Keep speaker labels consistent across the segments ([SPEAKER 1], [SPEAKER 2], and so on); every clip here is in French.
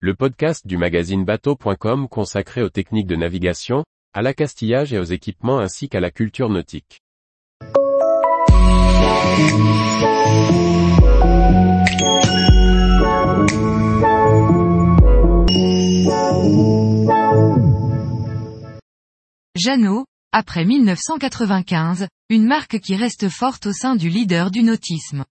[SPEAKER 1] le podcast du magazine bateau.com consacré aux techniques de navigation, à l'accastillage et aux équipements ainsi qu'à la culture nautique.
[SPEAKER 2] Jeannot, après 1995, une marque qui reste forte au sein du leader du nautisme.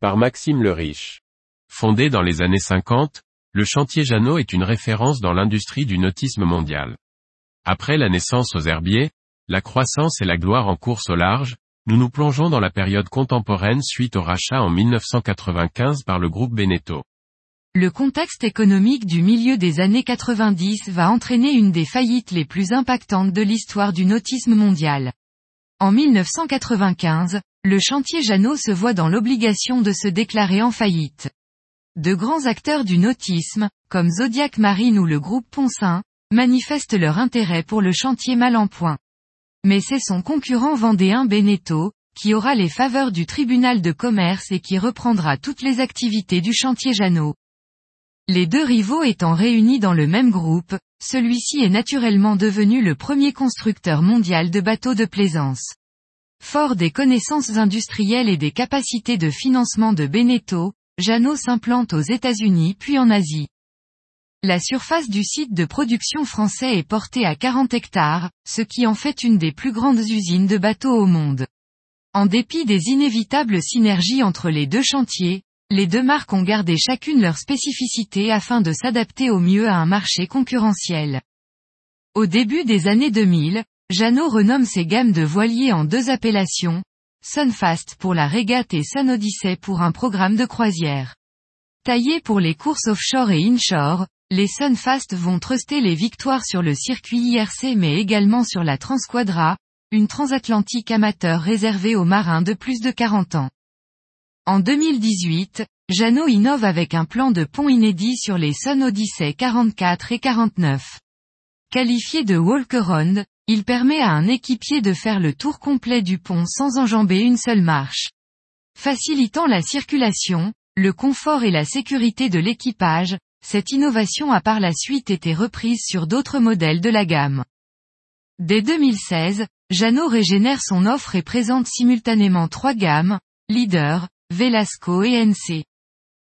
[SPEAKER 1] Par Maxime le Riche. Fondé dans les années 50, le chantier Jeannot est une référence dans l'industrie du nautisme mondial. Après la naissance aux herbiers, la croissance et la gloire en course au large, nous nous plongeons dans la période contemporaine suite au rachat en 1995 par le groupe Beneteau.
[SPEAKER 2] Le contexte économique du milieu des années 90 va entraîner une des faillites les plus impactantes de l'histoire du nautisme mondial. En 1995, le chantier Jeannot se voit dans l'obligation de se déclarer en faillite. De grands acteurs du nautisme, comme Zodiac Marine ou le groupe Poncin, manifestent leur intérêt pour le chantier mal. Mais c'est son concurrent vendéen Beneteau, qui aura les faveurs du tribunal de commerce et qui reprendra toutes les activités du chantier Jeannot. Les deux rivaux étant réunis dans le même groupe, celui-ci est naturellement devenu le premier constructeur mondial de bateaux de plaisance. Fort des connaissances industrielles et des capacités de financement de Beneteau, Jeannot s'implante aux États-Unis puis en Asie. La surface du site de production français est portée à 40 hectares, ce qui en fait une des plus grandes usines de bateaux au monde. En dépit des inévitables synergies entre les deux chantiers, les deux marques ont gardé chacune leur spécificité afin de s'adapter au mieux à un marché concurrentiel. Au début des années 2000, Jeannot renomme ses gammes de voiliers en deux appellations, Sunfast pour la régate et Sun Odyssey pour un programme de croisière. Taillés pour les courses offshore et inshore, les Sunfast vont truster les victoires sur le circuit IRC mais également sur la Transquadra, une transatlantique amateur réservée aux marins de plus de 40 ans. En 2018, Jeannot innove avec un plan de pont inédit sur les Sun Odyssey 44 et 49. Qualifié de walk-around, il permet à un équipier de faire le tour complet du pont sans enjamber une seule marche. Facilitant la circulation, le confort et la sécurité de l'équipage, cette innovation a par la suite été reprise sur d'autres modèles de la gamme. Dès 2016, Jeannot régénère son offre et présente simultanément trois gammes, Leader, Velasco et NC.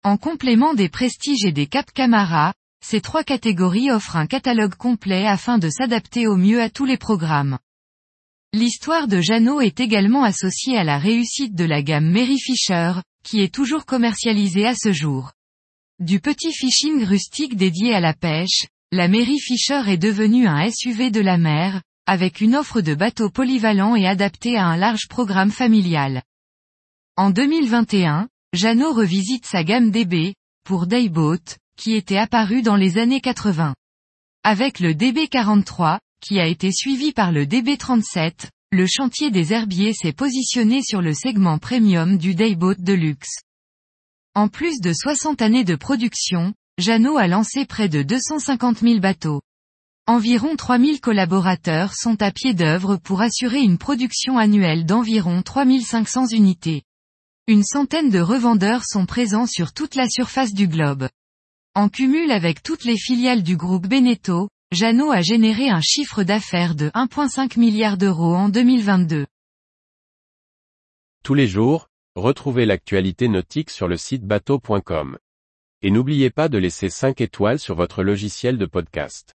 [SPEAKER 2] En complément des Prestige et des Cap Camara, ces trois catégories offrent un catalogue complet afin de s'adapter au mieux à tous les programmes. L'histoire de Jeannot est également associée à la réussite de la gamme Mary Fisher, qui est toujours commercialisée à ce jour. Du petit fishing rustique dédié à la pêche, la Mary Fisher est devenue un SUV de la mer, avec une offre de bateaux polyvalents et adapté à un large programme familial. En 2021, Jeannot revisite sa gamme DB, pour Dayboat, qui était apparu dans les années 80. Avec le DB43, qui a été suivi par le DB37, le chantier des herbiers s'est positionné sur le segment premium du Dayboat de luxe. En plus de 60 années de production, Jeannot a lancé près de 250 000 bateaux. Environ 3000 collaborateurs sont à pied d'œuvre pour assurer une production annuelle d'environ 3500 unités. Une centaine de revendeurs sont présents sur toute la surface du globe. En cumul avec toutes les filiales du groupe Beneteau, Jeannot a généré un chiffre d'affaires de 1,5 milliard d'euros en 2022.
[SPEAKER 1] Tous les jours, retrouvez l'actualité nautique sur le site bateau.com. Et n'oubliez pas de laisser 5 étoiles sur votre logiciel de podcast.